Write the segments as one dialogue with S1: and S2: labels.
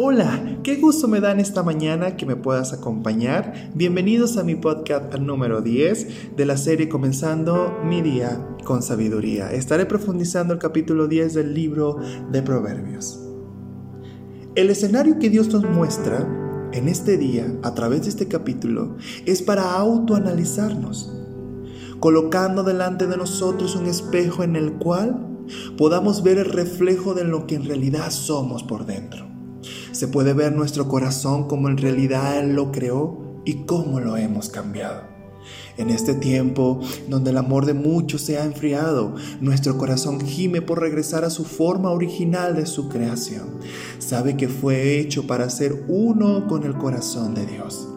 S1: Hola, qué gusto me da en esta mañana que me puedas acompañar. Bienvenidos a mi podcast número 10 de la serie Comenzando mi día con sabiduría. Estaré profundizando el capítulo 10 del libro de Proverbios. El escenario que Dios nos muestra en este día, a través de este capítulo, es para autoanalizarnos, colocando delante de nosotros un espejo en el cual podamos ver el reflejo de lo que en realidad somos por dentro. Se puede ver nuestro corazón como en realidad Él lo creó y cómo lo hemos cambiado. En este tiempo donde el amor de muchos se ha enfriado, nuestro corazón gime por regresar a su forma original de su creación. Sabe que fue hecho para ser uno con el corazón de Dios.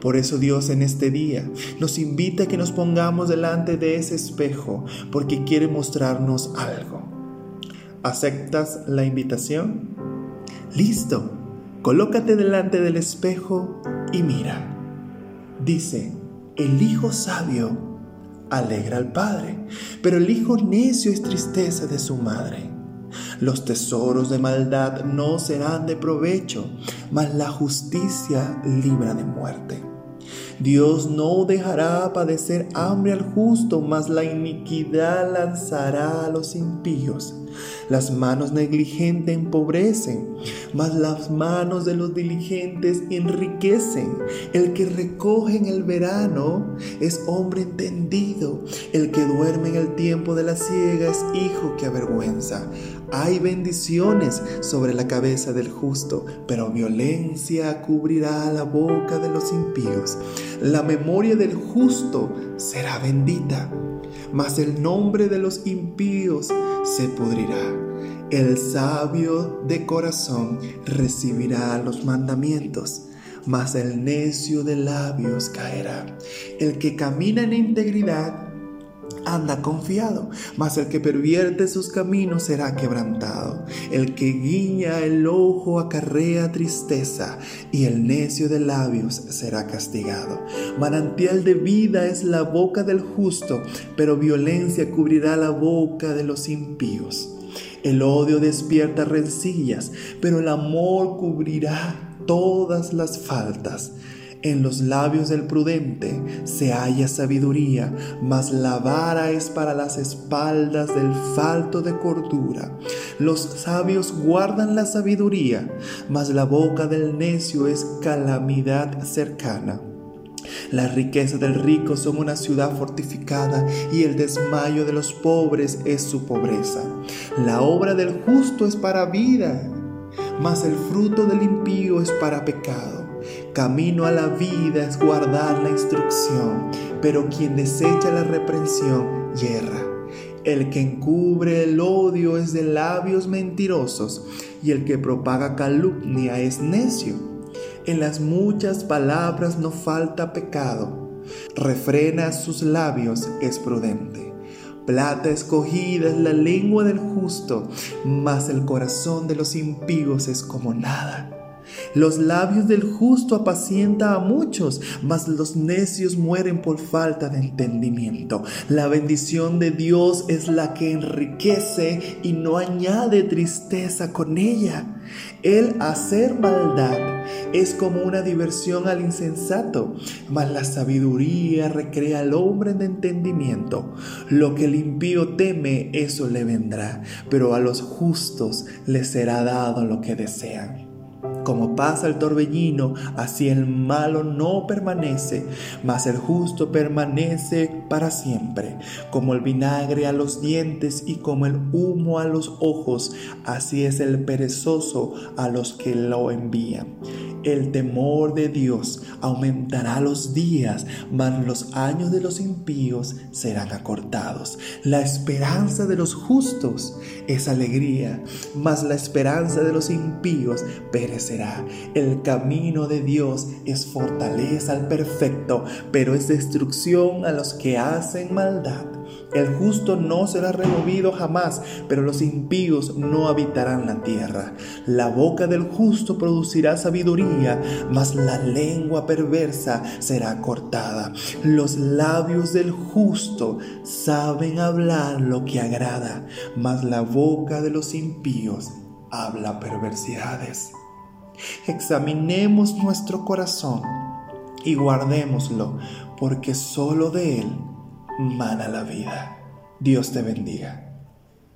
S1: Por eso Dios en este día nos invita a que nos pongamos delante de ese espejo porque quiere mostrarnos algo. ¿Aceptas la invitación? Listo, colócate delante del espejo y mira. Dice, el hijo sabio alegra al padre, pero el hijo necio es tristeza de su madre. Los tesoros de maldad no serán de provecho, mas la justicia libra de muerte. Dios no dejará padecer hambre al justo, mas la iniquidad lanzará a los impíos. Las manos negligentes empobrecen, mas las manos de los diligentes enriquecen. El que recoge en el verano es hombre entendido. El que duerme en el tiempo de la siega es hijo que avergüenza. Hay bendiciones sobre la cabeza del justo, pero violencia cubrirá la boca de los impíos. La memoria del justo será bendita, mas el nombre de los impíos se pudrirá. El sabio de corazón recibirá los mandamientos, mas el necio de labios caerá. El que camina en integridad anda confiado, mas el que pervierte sus caminos será quebrantado. El que guiña el ojo acarrea tristeza, y el necio de labios será castigado. Manantial de vida es la boca del justo, pero violencia cubrirá la boca de los impíos. El odio despierta rencillas, pero el amor cubrirá todas las faltas. En los labios del prudente se halla sabiduría, mas la vara es para las espaldas del falto de cordura. Los sabios guardan la sabiduría, mas la boca del necio es calamidad cercana. Las riquezas del rico son una ciudad fortificada y el desmayo de los pobres es su pobreza. La obra del justo es para vida, mas el fruto del impío es para pecado. Camino a la vida es guardar la instrucción, pero quien desecha la reprensión yerra. El que encubre el odio es de labios mentirosos, y el que propaga calumnia es necio. En las muchas palabras no falta pecado. Refrena sus labios es prudente. Plata escogida es la lengua del justo, mas el corazón de los impíos es como nada. Los labios del justo apacienta a muchos, mas los necios mueren por falta de entendimiento. La bendición de Dios es la que enriquece y no añade tristeza con ella. El hacer maldad es como una diversión al insensato, mas la sabiduría recrea al hombre de entendimiento. Lo que el impío teme, eso le vendrá, pero a los justos les será dado lo que desean. Como pasa el torbellino, así el malo no permanece, mas el justo permanece para siempre. Como el vinagre a los dientes y como el humo a los ojos, así es el perezoso a los que lo envían. El temor de Dios aumentará los días, mas los años de los impíos serán acortados. La esperanza de los justos es alegría, mas la esperanza de los impíos perecerá. El camino de Dios es fortaleza al perfecto, pero es destrucción a los que hacen maldad. El justo no será removido jamás, pero los impíos no habitarán la tierra. La boca del justo producirá sabiduría, mas la lengua perversa será cortada. Los labios del justo saben hablar lo que agrada, mas la boca de los impíos habla perversidades. Examinemos nuestro corazón y guardémoslo, porque solo de Él mana la vida. Dios te bendiga.